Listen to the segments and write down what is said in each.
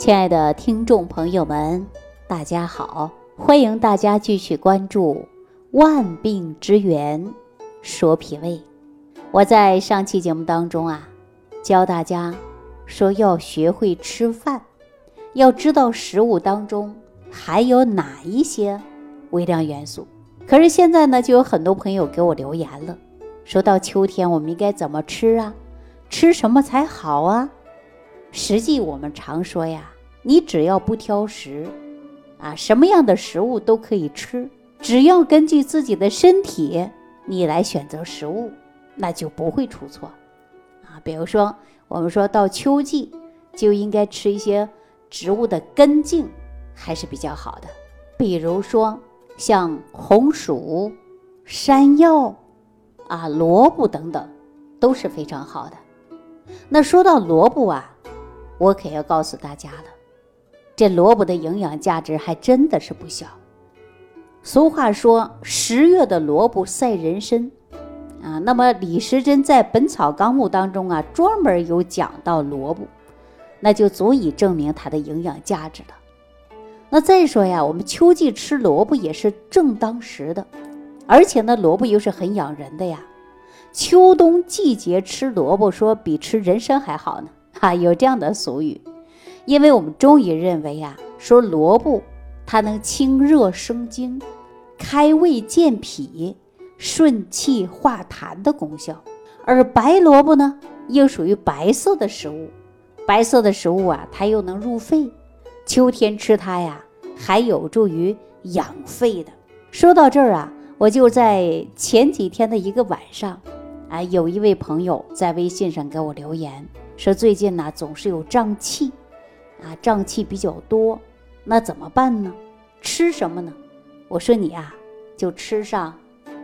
亲爱的听众朋友们，大家好！欢迎大家继续关注《万病之源说脾胃》。我在上期节目当中啊，教大家说要学会吃饭，要知道食物当中含有哪一些微量元素。可是现在呢，就有很多朋友给我留言了，说到秋天我们应该怎么吃啊？吃什么才好啊？实际我们常说呀，你只要不挑食，啊，什么样的食物都可以吃，只要根据自己的身体你来选择食物，那就不会出错，啊，比如说我们说到秋季就应该吃一些植物的根茎还是比较好的，比如说像红薯、山药啊、萝卜等等都是非常好的。那说到萝卜啊。我可要告诉大家了，这萝卜的营养价值还真的是不小。俗话说“十月的萝卜赛人参”，啊，那么李时珍在《本草纲目》当中啊，专门有讲到萝卜，那就足以证明它的营养价值了。那再说呀，我们秋季吃萝卜也是正当时的，而且呢，萝卜又是很养人的呀。秋冬季节吃萝卜，说比吃人参还好呢。啊，有这样的俗语，因为我们中医认为啊，说萝卜它能清热生津、开胃健脾、顺气化痰的功效，而白萝卜呢又属于白色的食物，白色的食物啊，它又能入肺，秋天吃它呀，还有助于养肺的。说到这儿啊，我就在前几天的一个晚上，啊，有一位朋友在微信上给我留言。说最近呢总是有胀气，啊胀气比较多，那怎么办呢？吃什么呢？我说你啊就吃上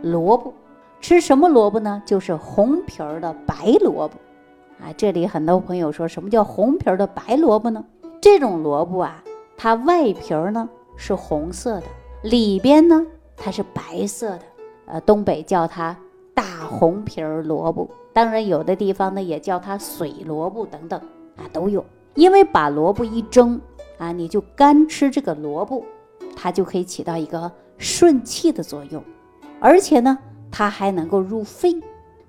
萝卜，吃什么萝卜呢？就是红皮儿的白萝卜，啊这里很多朋友说什么叫红皮儿的白萝卜呢？这种萝卜啊，它外皮儿呢是红色的，里边呢它是白色的，呃东北叫它大红皮儿萝卜。当然，有的地方呢也叫它水萝卜等等啊，都有。因为把萝卜一蒸啊，你就干吃这个萝卜，它就可以起到一个顺气的作用，而且呢，它还能够入肺，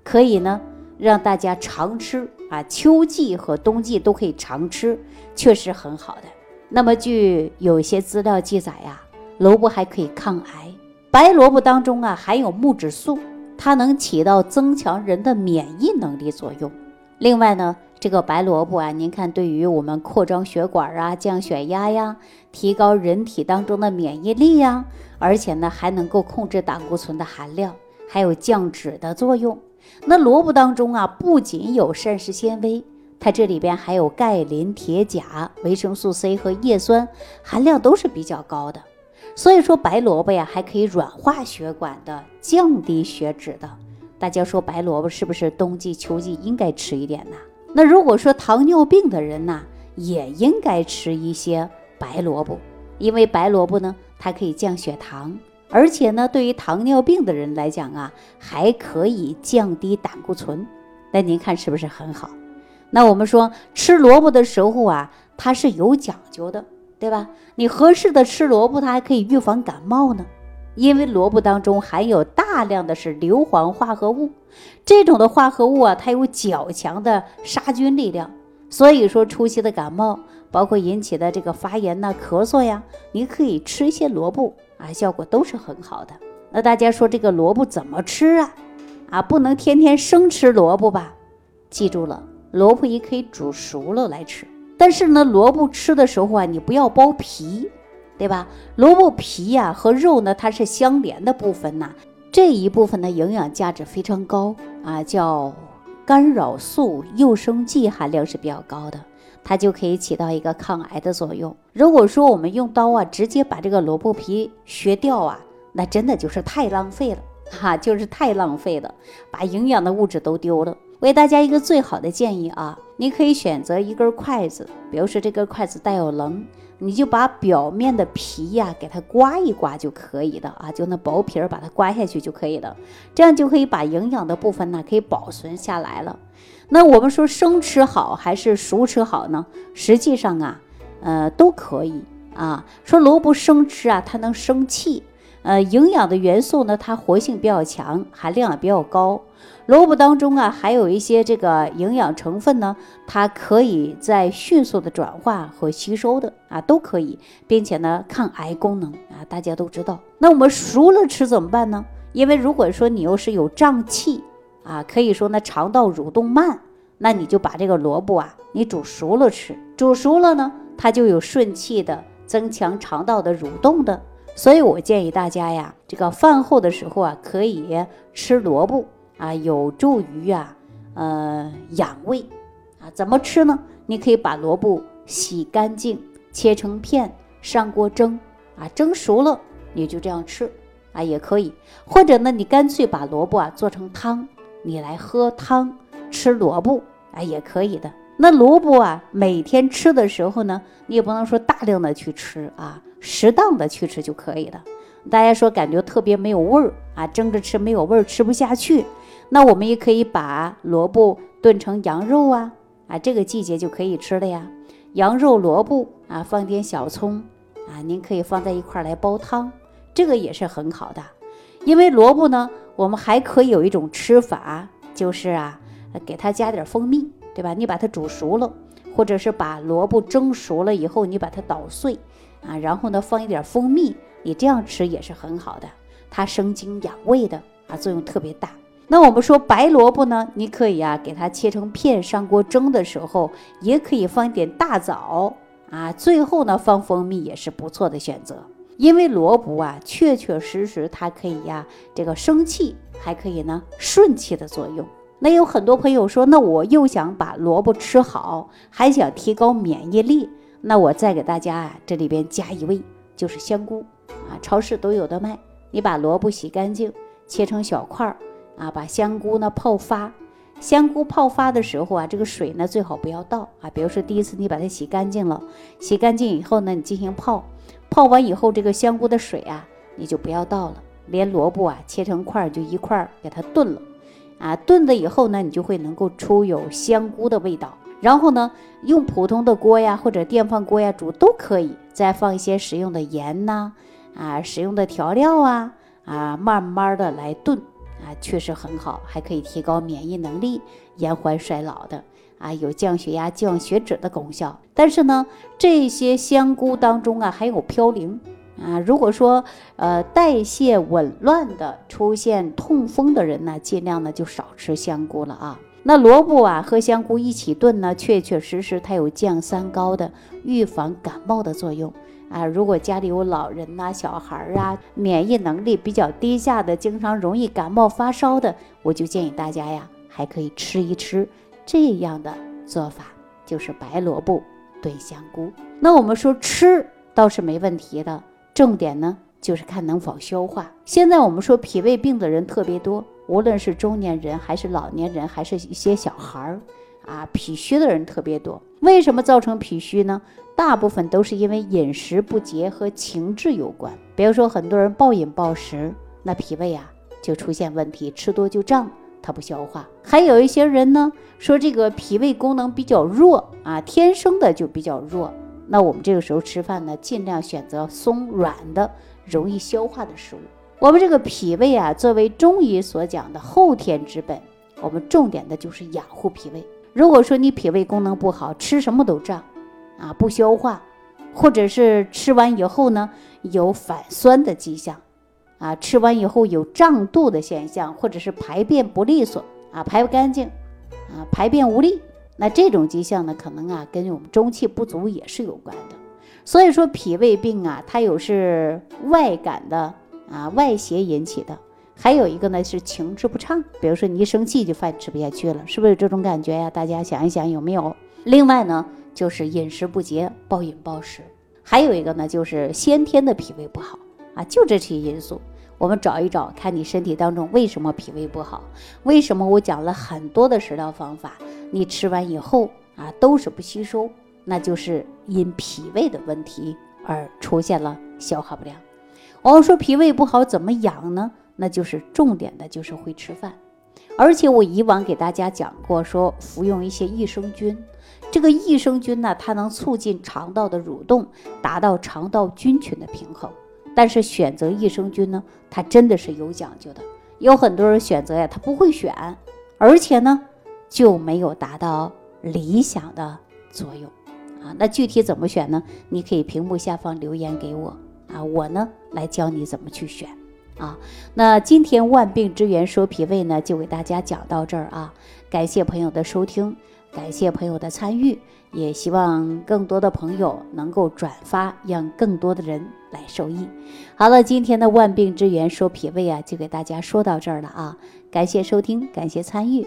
可以呢让大家常吃啊，秋季和冬季都可以常吃，确实很好的。那么据有些资料记载呀，萝卜还可以抗癌，白萝卜当中啊含有木质素。它能起到增强人的免疫能力作用。另外呢，这个白萝卜啊，您看对于我们扩张血管啊、降血压呀、提高人体当中的免疫力呀，而且呢还能够控制胆固醇的含量，还有降脂的作用。那萝卜当中啊，不仅有膳食纤维，它这里边还有钙、磷、铁、钾、维生素 C 和叶酸，含量都是比较高的。所以说白萝卜呀，还可以软化血管的，降低血脂的。大家说白萝卜是不是冬季、秋季应该吃一点呢？那如果说糖尿病的人呢，也应该吃一些白萝卜，因为白萝卜呢，它可以降血糖，而且呢，对于糖尿病的人来讲啊，还可以降低胆固醇。那您看是不是很好？那我们说吃萝卜的时候啊，它是有讲究的。对吧？你合适的吃萝卜，它还可以预防感冒呢，因为萝卜当中含有大量的是硫磺化合物，这种的化合物啊，它有较强的杀菌力量，所以说初期的感冒，包括引起的这个发炎呐、咳嗽呀，你可以吃一些萝卜啊，效果都是很好的。那大家说这个萝卜怎么吃啊？啊，不能天天生吃萝卜吧？记住了，萝卜也可以煮熟了来吃。但是呢，萝卜吃的时候啊，你不要剥皮，对吧？萝卜皮呀和肉呢，它是相连的部分呐。这一部分的营养价值非常高啊，叫干扰素、诱生剂含量是比较高的，它就可以起到一个抗癌的作用。如果说我们用刀啊，直接把这个萝卜皮削掉啊，那真的就是太浪费了哈，就是太浪费了，把营养的物质都丢了。为大家一个最好的建议啊，你可以选择一根筷子，比如说这根筷子带有棱，你就把表面的皮呀给它刮一刮就可以的啊，就那薄皮儿把它刮下去就可以了，这样就可以把营养的部分呢可以保存下来了。那我们说生吃好还是熟吃好呢？实际上啊，呃，都可以啊。说萝卜生吃啊，它能生气，呃，营养的元素呢，它活性比较强，含量也比较高。萝卜当中啊，还有一些这个营养成分呢，它可以在迅速的转化和吸收的啊，都可以，并且呢，抗癌功能啊，大家都知道。那我们熟了吃怎么办呢？因为如果说你又是有胀气啊，可以说呢肠道蠕动慢，那你就把这个萝卜啊，你煮熟了吃，煮熟了呢，它就有顺气的，增强肠道的蠕动的。所以我建议大家呀，这个饭后的时候啊，可以吃萝卜。啊，有助于啊，呃，养胃啊，怎么吃呢？你可以把萝卜洗干净，切成片，上锅蒸啊，蒸熟了你就这样吃啊，也可以。或者呢，你干脆把萝卜啊做成汤，你来喝汤吃萝卜啊，也可以的。那萝卜啊，每天吃的时候呢，你也不能说大量的去吃啊，适当的去吃就可以了。大家说感觉特别没有味儿啊，蒸着吃没有味儿，吃不下去。那我们也可以把萝卜炖成羊肉啊，啊，这个季节就可以吃了呀。羊肉萝卜啊，放点小葱啊，您可以放在一块来煲汤，这个也是很好的。因为萝卜呢，我们还可以有一种吃法，就是啊，给它加点蜂蜜，对吧？你把它煮熟了，或者是把萝卜蒸熟了以后，你把它捣碎啊，然后呢放一点蜂蜜，你这样吃也是很好的，它生津养胃的啊，作用特别大。那我们说白萝卜呢，你可以啊给它切成片，上锅蒸的时候也可以放一点大枣啊，最后呢放蜂蜜也是不错的选择。因为萝卜啊，确确实实它可以呀这个生气，还可以呢顺气的作用。那有很多朋友说，那我又想把萝卜吃好，还想提高免疫力，那我再给大家啊这里边加一味，就是香菇啊，超市都有的卖。你把萝卜洗干净，切成小块儿。啊，把香菇呢泡发，香菇泡发的时候啊，这个水呢最好不要倒啊。比如说第一次你把它洗干净了，洗干净以后呢，你进行泡，泡完以后这个香菇的水啊，你就不要倒了，连萝卜啊切成块儿就一块儿给它炖了，啊，炖了以后呢，你就会能够出有香菇的味道。然后呢，用普通的锅呀或者电饭锅呀煮都可以，再放一些食用的盐呐，啊，食用的调料啊，啊，慢慢的来炖。啊，确实很好，还可以提高免疫能力，延缓衰老的啊，有降血压、降血脂的功效。但是呢，这些香菇当中啊，还有嘌呤啊。如果说呃代谢紊乱的、出现痛风的人呢，尽量呢就少吃香菇了啊。那萝卜啊和香菇一起炖呢，确确实实它有降三高的、预防感冒的作用。啊，如果家里有老人呐、小孩儿啊，免疫能力比较低下的，经常容易感冒发烧的，我就建议大家呀，还可以吃一吃这样的做法，就是白萝卜炖香菇。那我们说吃倒是没问题的，重点呢就是看能否消化。现在我们说脾胃病的人特别多，无论是中年人还是老年人，还是一些小孩儿，啊，脾虚的人特别多。为什么造成脾虚呢？大部分都是因为饮食不节和情志有关。比如说，很多人暴饮暴食，那脾胃啊就出现问题，吃多就胀，它不消化。还有一些人呢，说这个脾胃功能比较弱啊，天生的就比较弱。那我们这个时候吃饭呢，尽量选择松软的、容易消化的食物。我们这个脾胃啊，作为中医所讲的后天之本，我们重点的就是养护脾胃。如果说你脾胃功能不好，吃什么都胀。啊，不消化，或者是吃完以后呢有反酸的迹象，啊，吃完以后有胀肚的现象，或者是排便不利索，啊，排不干净，啊，排便无力，那这种迹象呢，可能啊跟我们中气不足也是有关的。所以说脾胃病啊，它有是外感的啊外邪引起的，还有一个呢是情志不畅，比如说你一生气就饭吃不下去了，是不是有这种感觉呀？大家想一想有没有？另外呢？就是饮食不节、暴饮暴食，还有一个呢，就是先天的脾胃不好啊，就这些因素，我们找一找，看你身体当中为什么脾胃不好？为什么我讲了很多的食疗方法，你吃完以后啊都是不吸收，那就是因脾胃的问题而出现了消化不良。我们说脾胃不好怎么养呢？那就是重点的就是会吃饭，而且我以往给大家讲过，说服用一些益生菌，这个益生菌呢，它能促进肠道的蠕动，达到肠道菌群的平衡。但是选择益生菌呢，它真的是有讲究的。有很多人选择呀，他不会选，而且呢，就没有达到理想的作用啊。那具体怎么选呢？你可以屏幕下方留言给我啊，我呢来教你怎么去选啊。那今天万病之源说脾胃呢，就给大家讲到这儿啊。感谢朋友的收听，感谢朋友的参与。也希望更多的朋友能够转发，让更多的人来受益。好了，今天的万病之源说脾胃啊，就给大家说到这儿了啊！感谢收听，感谢参与，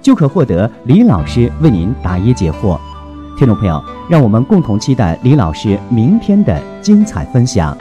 就可获得李老师为您答疑解惑。听众朋友，让我们共同期待李老师明天的精彩分享。